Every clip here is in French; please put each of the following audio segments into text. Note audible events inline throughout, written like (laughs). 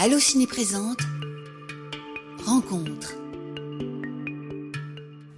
Allociné présente Rencontre.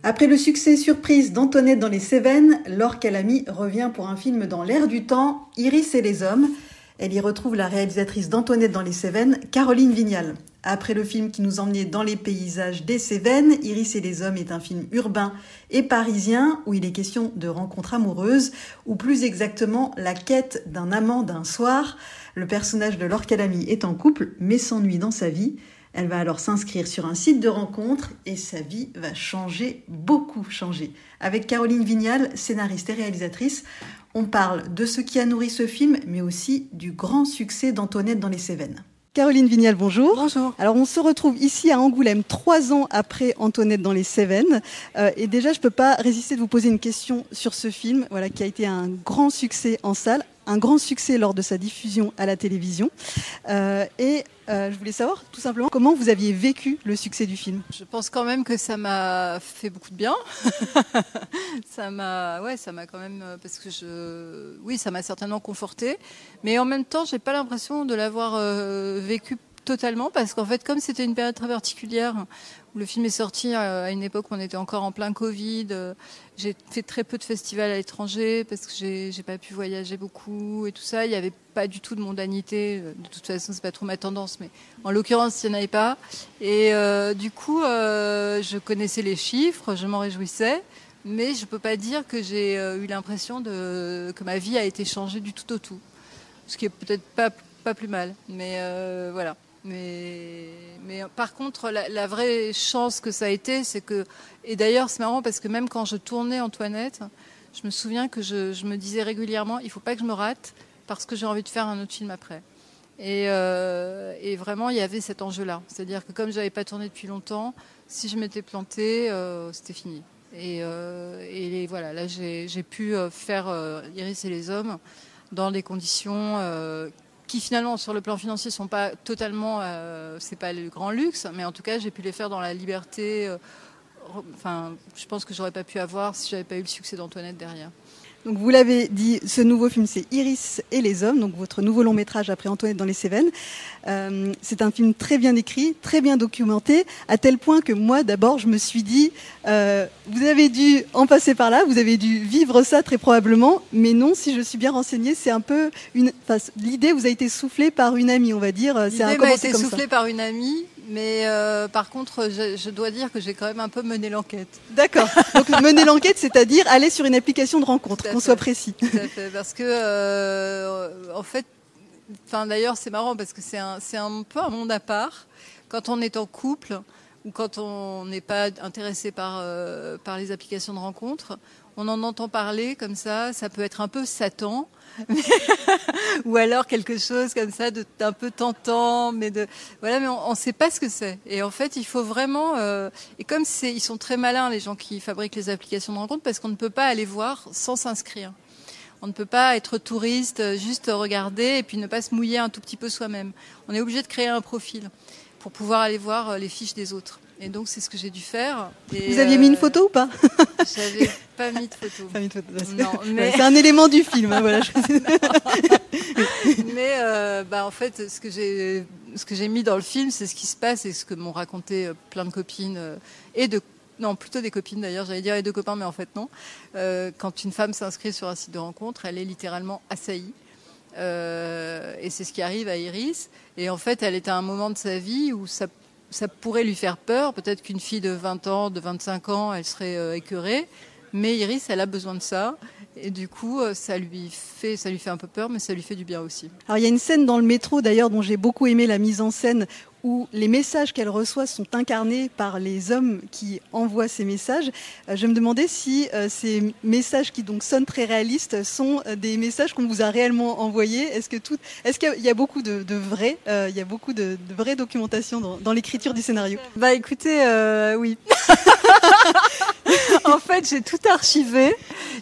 Après le succès surprise d'Antoinette dans les Cévennes, Laure Calamy revient pour un film dans l'air du temps, Iris et les hommes. Elle y retrouve la réalisatrice d'Antoinette dans les Cévennes, Caroline Vignal. Après le film qui nous emmenait dans les paysages des Cévennes, Iris et les hommes est un film urbain et parisien où il est question de rencontres amoureuses, ou plus exactement la quête d'un amant d'un soir. Le personnage de Laure Calamy est en couple mais s'ennuie dans sa vie. Elle va alors s'inscrire sur un site de rencontre et sa vie va changer, beaucoup changer. Avec Caroline Vignal, scénariste et réalisatrice, on parle de ce qui a nourri ce film, mais aussi du grand succès d'Antoinette dans les Cévennes. Caroline Vignal, bonjour. Bonjour. Alors on se retrouve ici à Angoulême trois ans après Antoinette dans les Cévennes. Euh, et déjà, je ne peux pas résister de vous poser une question sur ce film, voilà, qui a été un grand succès en salle, un grand succès lors de sa diffusion à la télévision. Euh, et euh, je voulais savoir tout simplement comment vous aviez vécu le succès du film. Je pense quand même que ça m'a fait beaucoup de bien. (laughs) ça m'a, ouais, ça m'a quand même parce que je, oui, ça m'a certainement conforté. Mais en même temps, j'ai pas l'impression de l'avoir euh, vécu totalement parce qu'en fait, comme c'était une période très particulière où le film est sorti euh, à une époque où on était encore en plein Covid, euh, j'ai fait très peu de festivals à l'étranger parce que j'ai, pas pu voyager beaucoup et tout ça. Il n'y avait pas du tout de mondanité. De toute façon, c'est pas trop ma tendance, mais en l'occurrence, il n'y en avait pas. Et euh, du coup, euh, je connaissais les chiffres, je m'en réjouissais. Mais je peux pas dire que j'ai euh, eu l'impression que ma vie a été changée du tout au tout, ce qui est peut-être pas pas plus mal. Mais euh, voilà. Mais, mais par contre, la, vraie chance que ça a été, c'est que, et d'ailleurs c'est marrant parce que même quand je tournais Antoinette, je me souviens que je, je me disais régulièrement, il faut pas que je me rate parce que j'ai envie de faire un autre film après. Et, euh, vraiment, il y avait cet enjeu-là. C'est-à-dire que comme j'avais pas tourné depuis longtemps, si je m'étais plantée, euh, c'était fini. Et, euh, voilà, là j'ai pu faire euh, Iris et les hommes dans des conditions euh, qui finalement sur le plan financier sont pas totalement, euh, c'est pas le grand luxe, mais en tout cas j'ai pu les faire dans la liberté. Euh, enfin, je pense que j'aurais pas pu avoir si j'avais pas eu le succès d'Antoinette derrière. Donc vous l'avez dit, ce nouveau film c'est Iris et les hommes, donc votre nouveau long métrage après Antoinette dans les Cévennes. Euh, c'est un film très bien écrit, très bien documenté, à tel point que moi d'abord je me suis dit, euh, vous avez dû en passer par là, vous avez dû vivre ça très probablement, mais non, si je suis bien renseignée, c'est un peu une, l'idée vous a été soufflée par une amie, on va dire. L'idée m'a été soufflée ça. par une amie mais euh, par contre, je, je, dois dire que j'ai quand même un peu mené l'enquête. D'accord. (laughs) Donc mener l'enquête, c'est-à-dire aller sur une application de rencontre, qu'on soit précis. Tout à fait, parce que euh, en fait, enfin d'ailleurs c'est marrant parce que c'est un, c'est un peu un monde à part. Quand on est en couple ou quand on n'est pas intéressé par euh, par les applications de rencontre, on en entend parler comme ça. Ça peut être un peu Satan. (laughs) ou alors quelque chose comme ça d'un peu tentant, mais de voilà, mais on ne sait pas ce que c'est. Et en fait, il faut vraiment euh, et comme c'est, ils sont très malins les gens qui fabriquent les applications de rencontre parce qu'on ne peut pas aller voir sans s'inscrire. On ne peut pas être touriste, juste regarder et puis ne pas se mouiller un tout petit peu soi-même. On est obligé de créer un profil pour pouvoir aller voir les fiches des autres. Et donc c'est ce que j'ai dû faire. Et Vous aviez euh, mis une photo ou pas (laughs) J'avais pas mis de photo. Pas mis de photo. Non, (laughs) mais c'est un élément du film. Hein, voilà. (laughs) mais euh, bah, en fait, ce que j'ai ce que j'ai mis dans le film, c'est ce qui se passe et ce que m'ont raconté euh, plein de copines et de non, plutôt des copines d'ailleurs, j'allais dire et de copains, mais en fait non. Euh, quand une femme s'inscrit sur un site de rencontre, elle est littéralement assaillie. Euh, et c'est ce qui arrive à Iris. Et en fait, elle est à un moment de sa vie où ça pourrait lui faire peur. Peut-être qu'une fille de 20 ans, de 25 ans, elle serait euh, écœurée. Mais Iris, elle a besoin de ça. Et du coup, euh, ça lui fait, ça lui fait un peu peur, mais ça lui fait du bien aussi. Alors, il y a une scène dans le métro, d'ailleurs, dont j'ai beaucoup aimé la mise en scène, où les messages qu'elle reçoit sont incarnés par les hommes qui envoient ces messages. Euh, je me demandais si euh, ces messages qui donc sonnent très réalistes sont euh, des messages qu'on vous a réellement envoyés. Est-ce que tout, est-ce qu'il y a beaucoup de, de vrais, euh, il y a beaucoup de, de vraie documentation dans, dans l'écriture du scénario? Bah écoutez, euh, oui. (laughs) en fait, j'ai tout archivé.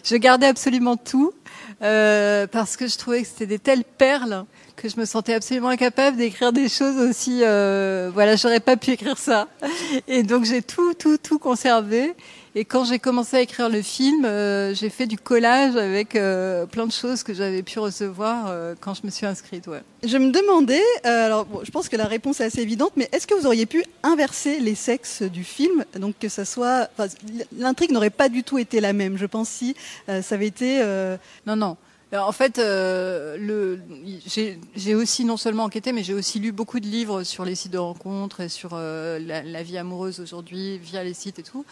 Je gardais absolument tout euh, parce que je trouvais que c'était des telles perles que je me sentais absolument incapable d'écrire des choses aussi. Euh, voilà, j'aurais pas pu écrire ça. Et donc j'ai tout, tout, tout conservé. Et quand j'ai commencé à écrire le film, euh, j'ai fait du collage avec euh, plein de choses que j'avais pu recevoir euh, quand je me suis inscrite. Ouais. Je me demandais, alors bon, je pense que la réponse est assez évidente, mais est-ce que vous auriez pu inverser les sexes du film, donc que ça soit, l'intrigue n'aurait pas du tout été la même. Je pense si ça avait été. Non, non. En fait, euh, j'ai aussi non seulement enquêté, mais j'ai aussi lu beaucoup de livres sur les sites de rencontres et sur la, la, vie amoureuse aujourd'hui via les sites et tout.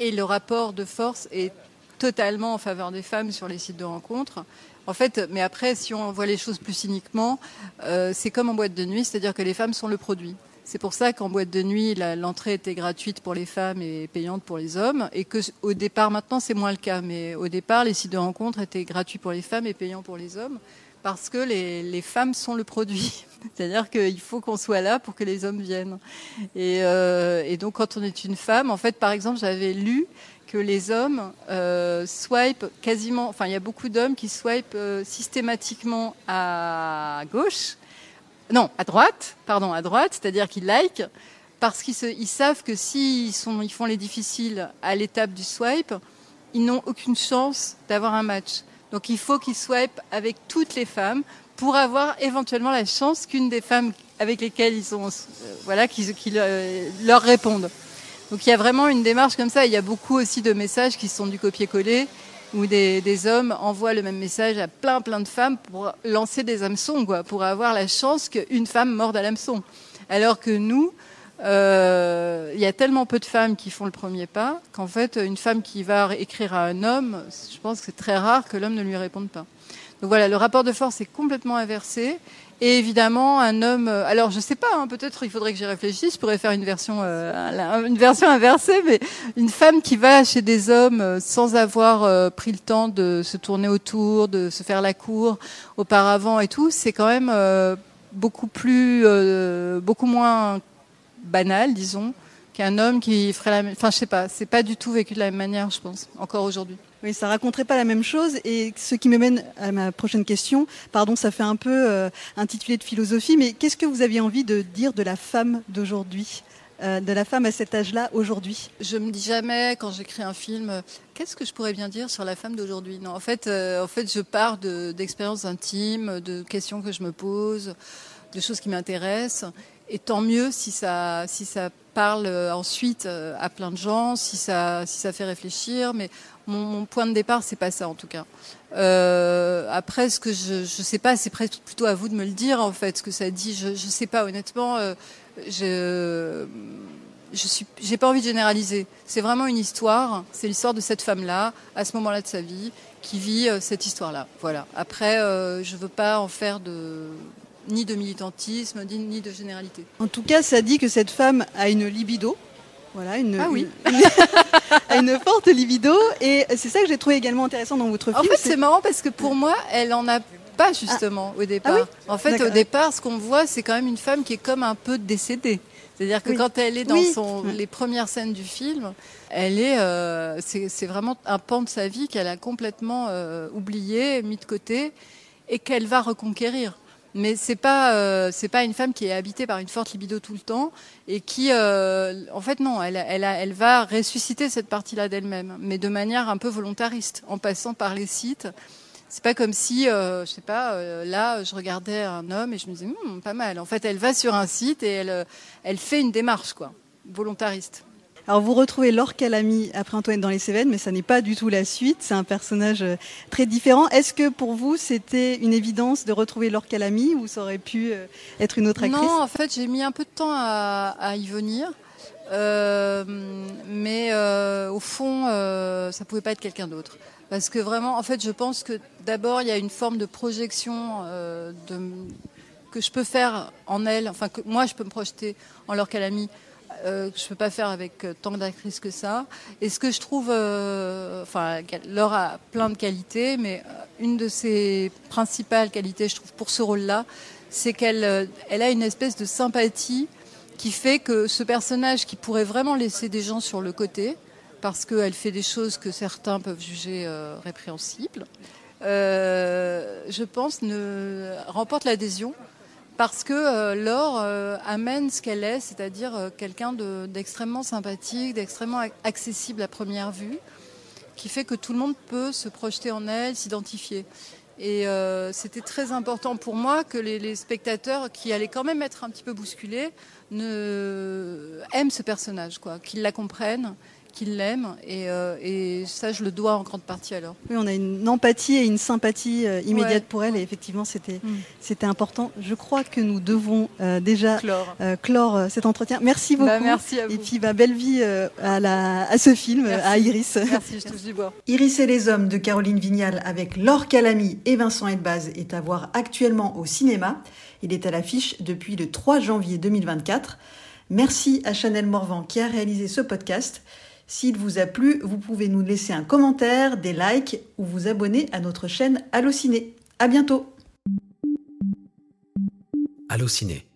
Et le rapport de force est totalement en faveur des femmes sur les sites de rencontres. En fait, mais après, si on voit les choses plus cyniquement, euh, c'est comme en boîte de nuit, c'est-à-dire que les femmes sont le produit. C'est pour ça qu'en boîte de nuit, l'entrée était gratuite pour les femmes et payante pour les hommes, et que au départ, maintenant c'est moins le cas, mais au départ, les sites de rencontres étaient gratuits pour les femmes et payants pour les hommes, parce que les, femmes sont le produit. (laughs) C'est-à-dire qu'il faut qu'on soit là pour que les hommes viennent. Et, euh, et, donc, quand on est une femme, en fait, par exemple, j'avais lu que les hommes euh, swipe quasiment, enfin, il y a beaucoup d'hommes qui swipent euh, systématiquement à gauche, non, à droite, pardon, à droite, c'est-à-dire qu'ils like, parce qu'ils ils savent que s'ils ils font les difficiles à l'étape du swipe, ils n'ont aucune chance d'avoir un match. Donc, il faut qu'ils swipent avec toutes les femmes pour avoir éventuellement la chance qu'une des femmes avec lesquelles ils sont, euh, voilà, qui, euh, leur répondent. Donc il y a vraiment une démarche comme ça. Il y a beaucoup aussi de messages qui sont du copier-coller où des, des, hommes envoient le même message à plein plein de femmes pour lancer des hameçons, quoi, pour avoir la chance qu'une femme morde à l'hameçon. Alors que nous, euh, il y a tellement peu de femmes qui font le premier pas qu'en fait, une femme qui va écrire à un homme, je pense que c'est très rare que l'homme ne lui réponde pas. Donc voilà, le rapport de force est complètement inversé. Et évidemment, un homme. Euh, alors, je sais pas. Hein, peut-être il faudrait que j'y réfléchisse. Je pourrais faire une version, euh, une version inversée, mais une femme qui va chez des hommes euh, sans avoir pris le temps de se tourner autour, de se faire la cour auparavant et tout, c'est quand même beaucoup plus, beaucoup moins banal, disons, qu'un homme qui ferait la. même... Enfin, je sais pas. C'est pas du tout vécu de la même manière, je pense, encore aujourd'hui. Oui, ça raconterait pas la même chose. Et ce qui me mène à ma prochaine question, pardon, ça fait un peu euh, intitulé de philosophie, mais qu'est-ce que vous aviez envie de dire de la femme d'aujourd'hui euh, de la femme à cet âge-là aujourd'hui? Je me dis jamais quand j'écris un film, euh, qu'est-ce que je pourrais bien dire sur la femme d'aujourd'hui? Non, en fait, en fait, je pars d'expériences intimes, de questions que je me pose, de choses qui m'intéressent. Et tant mieux si ça, si ça parle ensuite à plein de gens, si ça, si ça fait réfléchir. Mais mon, point de départ, c'est pas ça en tout cas. Euh, après, ce que je ne sais pas, c'est plutôt à vous de me le dire en fait, ce que ça dit. Je ne sais pas honnêtement. Euh, je je suis, j'ai pas envie de généraliser. C'est vraiment une histoire. C'est l'histoire de cette femme-là, à ce moment-là de sa vie, qui vit euh, cette histoire-là. Voilà. Après, euh, je veux pas en faire de ni de militantisme, ni de généralité. En tout cas, ça dit que cette femme a une libido, voilà, une, ah oui. une, (laughs) forte libido. Et c'est ça que j'ai trouvé également intéressant dans votre film. En fait, c'est marrant parce que pour moi, elle en a pas justement au ah départ. en fait, au départ, ce qu'on voit, c'est quand même une femme qui est comme un peu décédée. C'est-à-dire que quand elle est dans son, les premières scènes du film, elle est, euh, c'est vraiment un pan de sa vie qu'elle a complètement euh, oublié, mis de côté, et qu'elle va reconquérir mais c'est pas euh, c'est pas une femme qui est habitée par une forte libido tout le temps et qui euh, en fait non elle elle, va ressusciter cette partie-là d'elle-même mais de manière un peu volontariste en passant par les sites. C'est pas comme si euh, je sais pas là je regardais un homme et je me disais hmm, pas mal. En fait elle va sur un site et elle elle fait une démarche quoi volontariste alors vous retrouvez Laure Calamy après Antoine dans les Cévennes, mais ça n'est pas du tout la suite. C'est un personnage euh, très différent. Est-ce que pour vous c'était une évidence de retrouver Laure Calamy ou ça aurait pu euh, être une autre actrice? Non, en fait j'ai mis un peu de temps à, y venir. Euh, mais au fond, ça pouvait pas être quelqu'un d'autre. Parce que vraiment, en fait, je pense que d'abord, il y a une forme de projection de, que je peux faire en elle, enfin que moi, je peux me projeter en Laure Calamy euh, que je peux pas faire avec euh, tant d'actrices que ça. Et ce que je trouve, euh, enfin, Laure a plein de qualités, mais une de ses principales qualités, je trouve, pour ce rôle-là, c'est qu'elle elle a une espèce de sympathie qui fait que ce personnage qui pourrait vraiment laisser des gens sur le côté, parce qu'elle fait des choses que certains peuvent juger répréhensibles, je pense, ne remporte l'adhésion parce que euh, Laure euh, amène ce qu'elle est, c'est-à-dire euh, quelqu'un d'extrêmement sympathique, d'extrêmement accessible à première vue, qui fait que tout le monde peut se projeter en elle, s'identifier. Et c'était très important pour moi que les, spectateurs, qui allaient quand même être un petit peu bousculés, aiment ce personnage, quoi, qu'ils la comprennent qu'il l'aime et, euh, et, ça je le dois en grande partie alors. Oui, on a une empathie et une sympathie euh, immédiate pour elle et effectivement c'était mm. c'était important. Je crois que nous devons euh, déjà clore, clore cet entretien. Merci bah, beaucoup. merci à vous. Et puis bah, belle vie à, la, à ce film, à Iris. (laughs) Merci, je touche du bois. Iris et les hommes de Caroline Vignal avec Laure Calamy et Vincent Elbaz est à voir actuellement au cinéma. Il est à l'affiche depuis le 3 janvier 2024. Merci à Chanel Morvan qui a réalisé ce podcast. S'il vous a plu, vous pouvez nous laisser un commentaire, des likes ou vous abonner à notre chaîne Allociné. À bientôt. Allociné